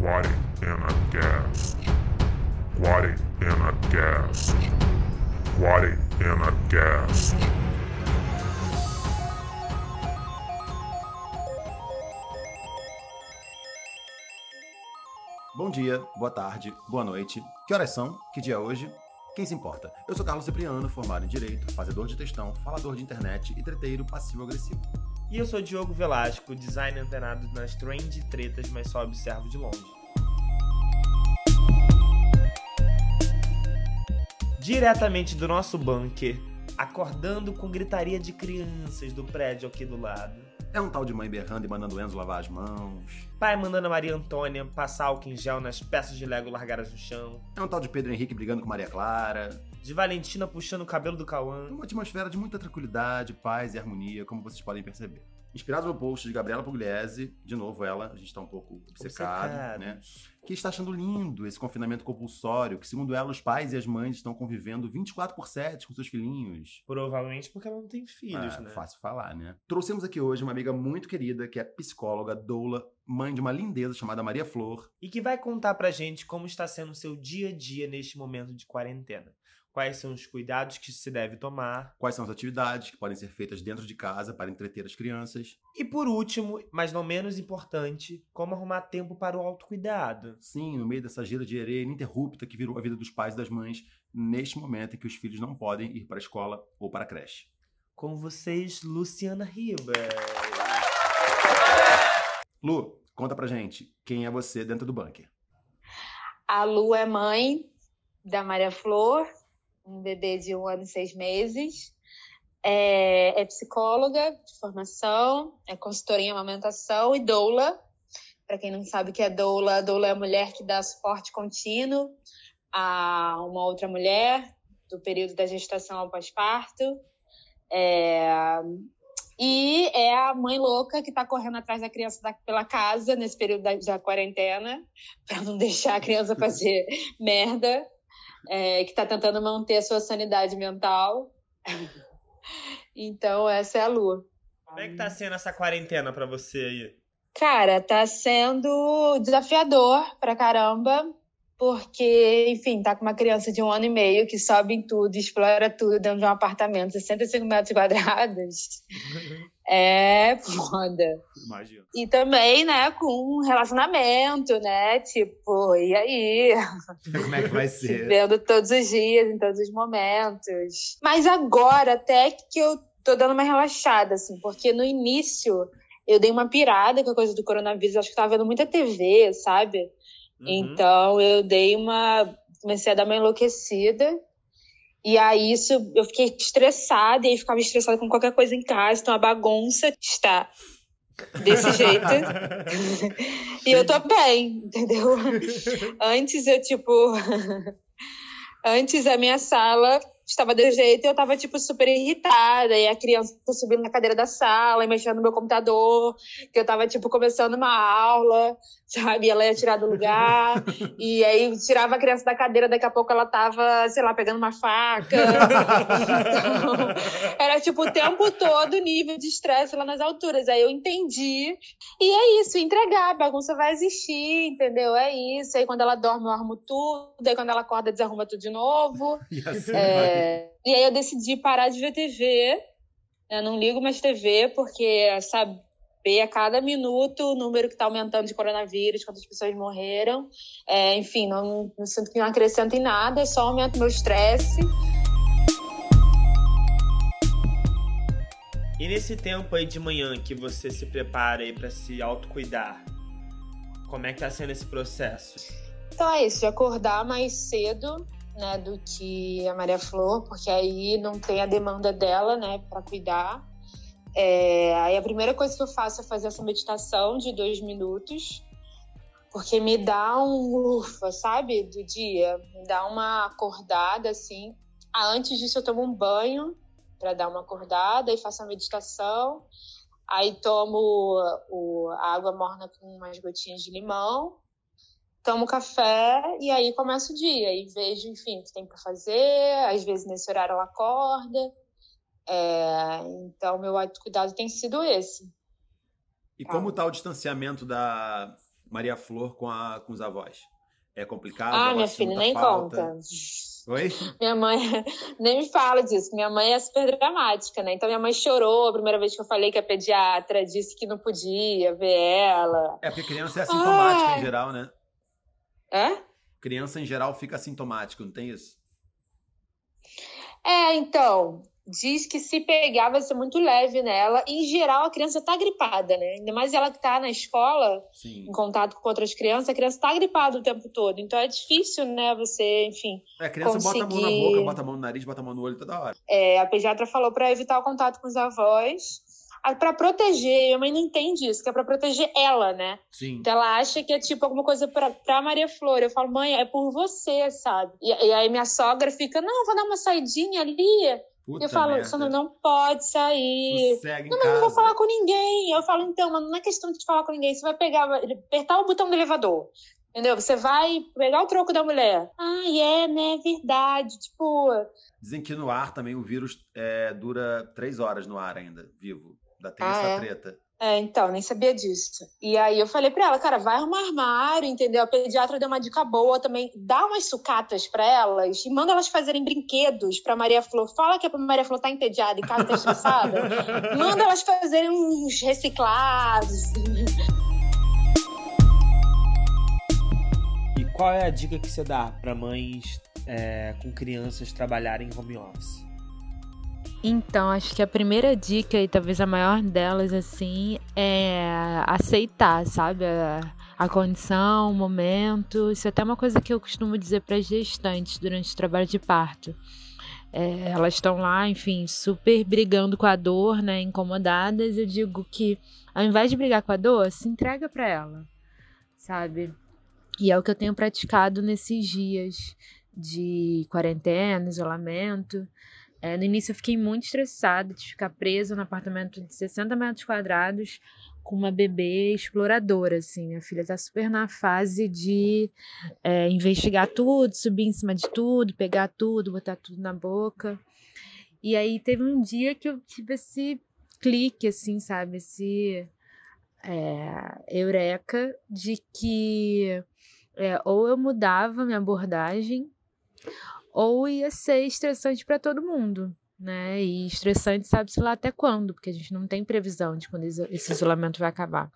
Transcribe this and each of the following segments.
Quarentena Cast. Quarentena Cast. Quarentena Cast. Bom dia, boa tarde, boa noite. Que horas são? Que dia é hoje? Quem se importa? Eu sou Carlos Cipriano, formado em Direito, fazedor de textão, falador de internet e treteiro passivo-agressivo. E eu sou Diogo Velasco, designer antenado nas trend tretas, mas só observo de longe. Diretamente do nosso bunker, acordando com gritaria de crianças do prédio aqui do lado. É um tal de mãe berrando e mandando Enzo lavar as mãos. Pai mandando a Maria Antônia passar álcool em gel nas peças de Lego largadas no chão. É um tal de Pedro Henrique brigando com Maria Clara. De Valentina puxando o cabelo do Cauã. Uma atmosfera de muita tranquilidade, paz e harmonia, como vocês podem perceber. Inspirado no post de Gabriela Pugliese, de novo ela, a gente tá um pouco obcecado, Obcecados. né? Que está achando lindo esse confinamento compulsório, que segundo ela, os pais e as mães estão convivendo 24 por 7 com seus filhinhos. Provavelmente porque ela não tem filhos, Ah, né? Fácil falar, né? Trouxemos aqui hoje uma amiga muito querida, que é psicóloga, doula, mãe de uma lindeza chamada Maria Flor. E que vai contar pra gente como está sendo o seu dia a dia neste momento de quarentena. Quais são os cuidados que se deve tomar. Quais são as atividades que podem ser feitas dentro de casa para entreter as crianças? E por último, mas não menos importante, como arrumar tempo para o autocuidado. Sim, no meio dessa gira de areia ininterrupta que virou a vida dos pais e das mães, neste momento em que os filhos não podem ir para a escola ou para a creche. Com vocês, Luciana Riba. Lu, conta pra gente, quem é você dentro do bunker? A Lu é mãe da Maria Flor, um bebê de um ano e seis meses. É, é psicóloga de formação, é consultora em amamentação e doula. Para quem não sabe o que é doula, doula é a mulher que dá suporte contínuo a uma outra mulher do período da gestação ao pós-parto. É, e é a mãe louca que tá correndo atrás da criança da- pela casa nesse período da, da quarentena, para não deixar a criança fazer merda, é, que tá tentando manter a sua sanidade mental. Então, essa é a Lu. Como é que tá sendo essa quarentena pra você aí? Cara, tá sendo desafiador pra caramba, porque, enfim, tá com uma criança de um ano e meio que sobe em tudo, explora tudo dentro de um apartamento, 65 metros quadrados. É foda. Imagina. E também, né, com um relacionamento, né? Tipo, e aí? Como é que vai Se ser? vendo todos os dias, em todos os momentos. Mas agora, até que eu tô dando uma relaxada, assim, porque no início eu dei uma pirada com a coisa do coronavírus, acho que tava vendo muita TV, sabe? Uhum. Então eu dei uma. Comecei a dar uma enlouquecida. E aí isso eu fiquei estressada, e aí ficava estressada com qualquer coisa em casa, então a bagunça está desse jeito. e eu tô bem, entendeu? Antes eu, tipo. Antes a minha sala estava desse jeito e eu tava, tipo, super irritada. E a criança subindo na cadeira da sala e mexendo no meu computador, que eu tava, tipo, começando uma aula, sabe? E ela ia tirar do lugar. e aí tirava a criança da cadeira, daqui a pouco ela tava, sei lá, pegando uma faca. Então, era, tipo, o tempo todo nível de estresse lá nas alturas. Aí eu entendi. E é isso, entregar. A bagunça vai existir, entendeu? É isso. Aí quando ela dorme, eu arrumo tudo. Aí quando ela acorda, desarruma tudo de novo. E assim É, E aí eu decidi parar de ver TV. Eu não ligo mais TV, porque saber a cada minuto o número que está aumentando de coronavírus, quantas pessoas morreram. É, enfim, não, não sinto que não acrescenta em nada, só aumenta meu estresse. E nesse tempo aí de manhã que você se prepara aí pra se autocuidar, como é que tá sendo esse processo? Então é isso, de acordar mais cedo, né, do que a Maria Flor, porque aí não tem a demanda dela, né, para cuidar. É, aí a primeira coisa que eu faço é fazer essa meditação de dois minutos, porque me dá um ufa, sabe, do dia, me dá uma acordada assim. Ah, antes disso eu tomo um banho para dar uma acordada e faço a meditação. Aí tomo o, a água morna com umas gotinhas de limão tomo café e aí começa o dia e vejo, enfim, o que tem para fazer. Às vezes nesse horário ela acorda. É, então, meu autocuidado tem sido esse. E como tá o distanciamento da, Maria Flor com, a, com os avós? É complicado? Ah, minha filha, nem falta? conta. Oi? Minha mãe, nem me fala disso. Minha mãe é super dramática, né? Então minha mãe chorou a primeira vez que eu falei que a pediatra disse que não podia ver ela. É porque criança é assintomática Ai. em geral, né? Criança em geral fica assintomático, não tem isso? É, então, diz que se pegar vai ser muito leve nela. Em geral, a criança tá gripada, né? Ainda mais ela que tá na escola, Sim. em contato com outras crianças, a criança tá gripada o tempo todo. Então é difícil, né, você, enfim. É, a criança bota a mão na Conseguir- boca, bota a mão no nariz, bota a mão no olho toda hora. É, a pediatra falou pra evitar o contato com os avós. Ah, Pra proteger, minha mãe não entende isso, que é pra proteger ela, né? Sim. Então ela acha que é tipo alguma coisa pra, pra Maria Flor. Eu falo, mãe, é por você, sabe? E, e aí minha sogra fica, não, vou dar uma saidinha ali. Puta eu falo, merda. Sandra, não pode sair. Sossega Não, mas eu não vou falar com ninguém. Eu falo, então, mas não é questão de falar com ninguém. Você vai pegar, apertar o botão do elevador. Entendeu? Você vai pegar o troco da mulher. Ah, é, né? Verdade. Tipo, Dizem que no ar também o vírus é, dura três horas no ar ainda, vivo. Da tem Ah, essa é? treta. É, então, nem sabia disso. E aí eu falei pra ela, cara, vai arrumar armário, entendeu? A pediatra deu uma dica boa também. Dá umas sucatas pra elas e manda elas fazerem brinquedos pra Maria Flor. Fala que a Maria Flor tá entediada em casa, tá estressada. manda elas fazerem uns reciclados. E qual é a dica que você dá pra mães é, com crianças trabalharem em home office? Então, acho que a primeira dica, e talvez a maior delas, assim, é aceitar, sabe? A, a condição, o momento. Isso é até uma coisa que eu costumo dizer para gestantes durante o trabalho de parto. É, elas estão lá, enfim, super brigando com a dor, né? Incomodadas. Eu digo que, ao invés de brigar com a dor, se entrega para ela, sabe? E é o que eu tenho praticado nesses dias de quarentena, isolamento. É, no início eu fiquei muito estressada de ficar presa no apartamento de 60 metros quadrados com uma bebê exploradora, assim. Minha filha tá super na fase de é, investigar tudo, subir em cima de tudo, pegar tudo, botar tudo na boca. E aí teve um dia que eu tive esse clique, assim, sabe? Esse é, eureka de que é, ou eu mudava minha abordagem ou ia ser estressante para todo mundo, né? E estressante sabe-se lá até quando, porque a gente não tem previsão de quando esse isolamento vai acabar.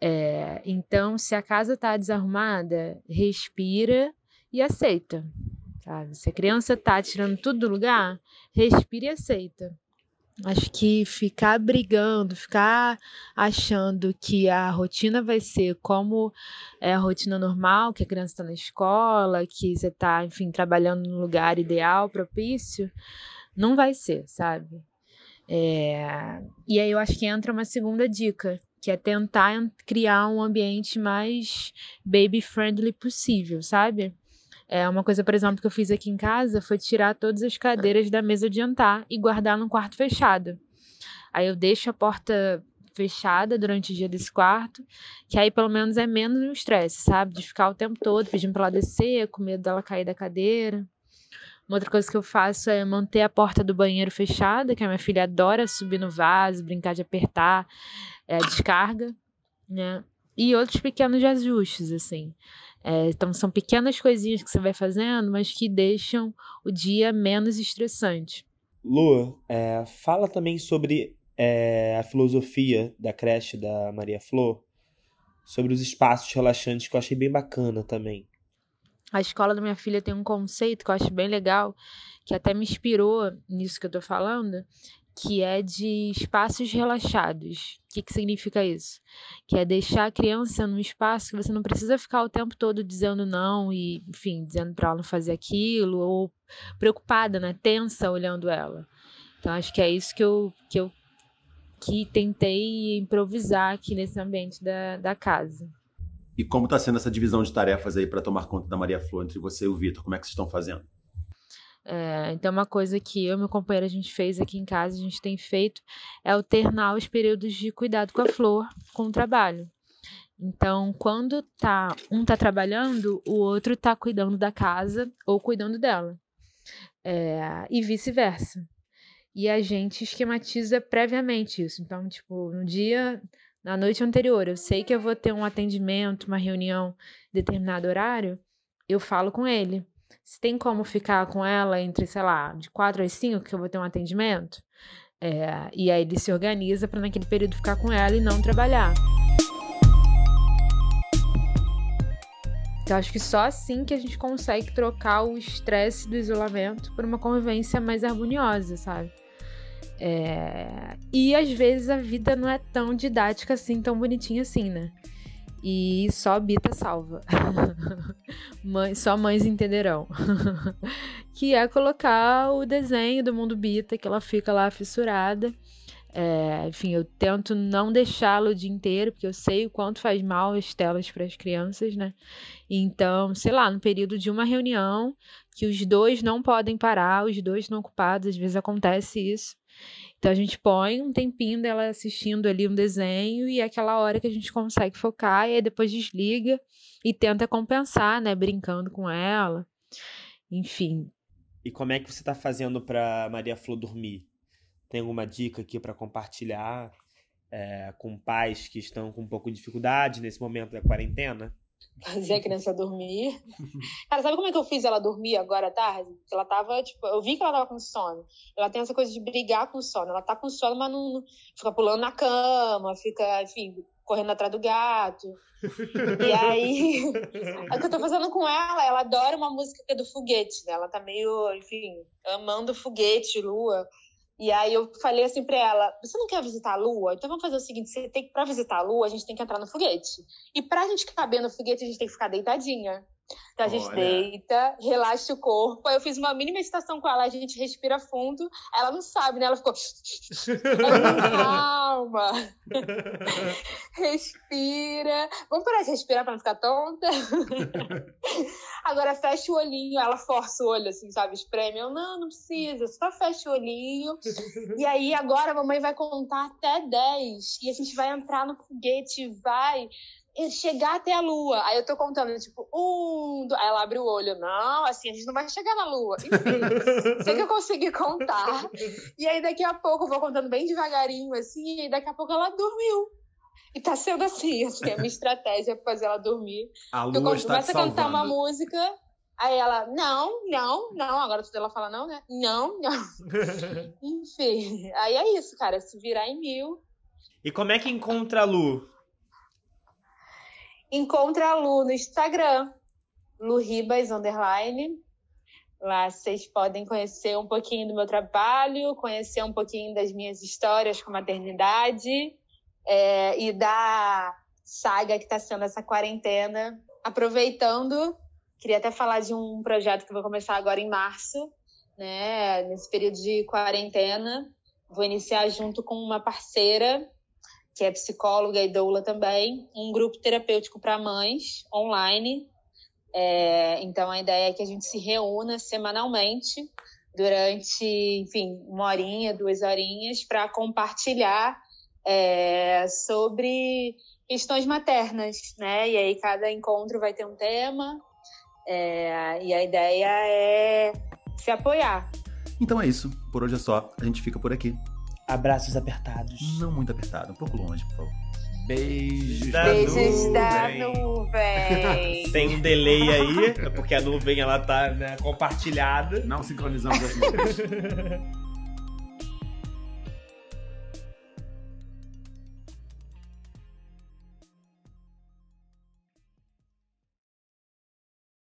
É, então, se a casa tá desarrumada, respira e aceita, sabe? Se a criança tá tirando tudo do lugar, respira e aceita. Acho que ficar brigando, ficar achando que a rotina vai ser como é a rotina normal, que a criança está na escola, que você está, enfim, trabalhando no lugar ideal, propício, não vai ser, sabe? É, E aí eu acho que entra uma segunda dica, que é tentar en- criar um ambiente mais baby-friendly possível, sabe? É uma coisa, por exemplo, que eu fiz aqui em casa foi tirar todas as cadeiras da mesa de jantar e guardar num quarto fechado. Aí eu deixo a porta fechada durante o dia desse quarto, que aí pelo menos é menos um estresse, sabe? De ficar o tempo todo pedindo pra ela descer, com medo dela cair da cadeira. Uma outra coisa que eu faço é manter a porta do banheiro fechada, que a minha filha adora subir no vaso, brincar de apertar é, descarga, né? E outros pequenos ajustes, assim. É, então são pequenas coisinhas que você vai fazendo, mas que deixam o dia menos estressante. Lua, é, fala também sobre é, a filosofia da creche da Maria Flor, sobre os espaços relaxantes, que eu achei bem bacana também. A escola da minha filha tem um conceito que eu acho bem legal, que até me inspirou nisso que eu tô falando, que é de espaços relaxados. O que, que significa isso? Que é deixar a criança num espaço que você não precisa ficar o tempo todo dizendo não e, enfim, dizendo para ela não fazer aquilo, ou preocupada, né? Tensa olhando ela. Então acho que é isso que eu, que eu que tentei improvisar aqui nesse ambiente da, da casa. E como tá sendo essa divisão de tarefas aí para tomar conta da Maria Flor entre você e o Vitor? Como é que vocês estão fazendo? É, então, uma coisa que eu e meu companheiro a gente fez aqui em casa, a gente tem feito, é alternar os períodos de cuidado com a flor com o trabalho. Então, quando tá, um tá trabalhando, o outro tá cuidando da casa ou cuidando dela. É, e vice-versa. E a gente esquematiza previamente isso. Então, tipo, no dia na noite anterior, eu sei que eu vou ter um atendimento, uma reunião determinado horário, eu falo com ele. Se tem como ficar com ela entre, sei lá, de quatro às cinco, que eu vou ter um atendimento, é, e aí ele se organiza para naquele período ficar com ela e não trabalhar. Então, acho que só assim que a gente consegue trocar o estresse do isolamento por uma convivência mais harmoniosa, sabe? É... E às vezes a vida não é tão didática assim, tão bonitinha assim, né? E só Bita salva. Mãe, só mães entenderão. que é colocar o desenho do mundo Bita, que ela fica lá fissurada. É, enfim, eu tento não deixá-lo o dia inteiro, porque eu sei o quanto faz mal as telas para as crianças, né? Então, sei lá, no período de uma reunião, que os dois não podem parar, os dois estão ocupados, às vezes acontece isso. Então a gente põe um tempinho dela assistindo ali um desenho e é aquela hora que a gente consegue focar e aí depois desliga e tenta compensar, né, brincando com ela. Enfim. E como é que você está fazendo para Maria Flor dormir? Tem alguma dica aqui para compartilhar é, com pais que estão com um pouco de dificuldade nesse momento da quarentena? Fazer a criança dormir. Cara, sabe como é que eu fiz ela dormir agora à tarde? Ela tava, tipo, eu vi que ela tava com sono. Ela tem essa coisa de brigar com sono. Ela tá com sono, mas não, não fica pulando na cama, fica, enfim, correndo atrás do gato. e aí, o que eu tô fazendo com ela, ela adora uma música é do foguete, né? Ela tá meio, enfim, amando foguete, lua. E aí eu falei assim para ela: você não quer visitar a Lua? Então vamos fazer o seguinte: você tem para visitar a Lua, a gente tem que entrar no foguete. E pra gente caber no foguete, a gente tem que ficar deitadinha. Então a gente Olha. deita, relaxa o corpo. Aí eu fiz uma mini meditação com ela, a gente respira fundo. Ela não sabe, né? Ela ficou. Calma. respira. Vamos parar de respirar pra não ficar tonta? Agora fecha o olhinho. Ela força o olho, assim, sabe? Espreme. Eu, não, não precisa. Só fecha o olhinho. E aí agora a mamãe vai contar até 10. E a gente vai entrar no foguete, vai chegar até a lua. Aí eu tô contando, tipo, um, dois. Aí ela abre o olho. Não, assim, a gente não vai chegar na lua. Enfim, sei que eu consegui contar. E aí daqui a pouco eu vou contando bem devagarinho, assim, e daqui a pouco ela dormiu. E tá sendo assim, assim, a minha estratégia é fazer ela dormir. A lua eu a cantar uma música, aí ela, não, não, não, agora tudo ela fala não, né? Não, não. Enfim, aí é isso, cara, se virar em mil. E como é que encontra a Lu? Encontra a Lu no Instagram, Lu Ribas, underline. Lá vocês podem conhecer um pouquinho do meu trabalho, conhecer um pouquinho das minhas histórias com maternidade é, e da saga que está sendo essa quarentena. Aproveitando, queria até falar de um projeto que vou começar agora em março, né? Nesse período de quarentena. Vou iniciar junto com uma parceira que é psicóloga e doula também, um grupo terapêutico para mães online. É, então a ideia é que a gente se reúna semanalmente durante, enfim, uma horinha, duas horinhas, para compartilhar é, sobre questões maternas, né? E aí cada encontro vai ter um tema. É, e a ideia é se apoiar. Então é isso. Por hoje é só. A gente fica por aqui. Abraços apertados. Não muito apertado, um pouco longe, por favor. Beijos da Beijos nuvem. da nuvem. Tem um delay aí, é porque a nuvem ela tá né, compartilhada. Não sincronizamos as nuvens.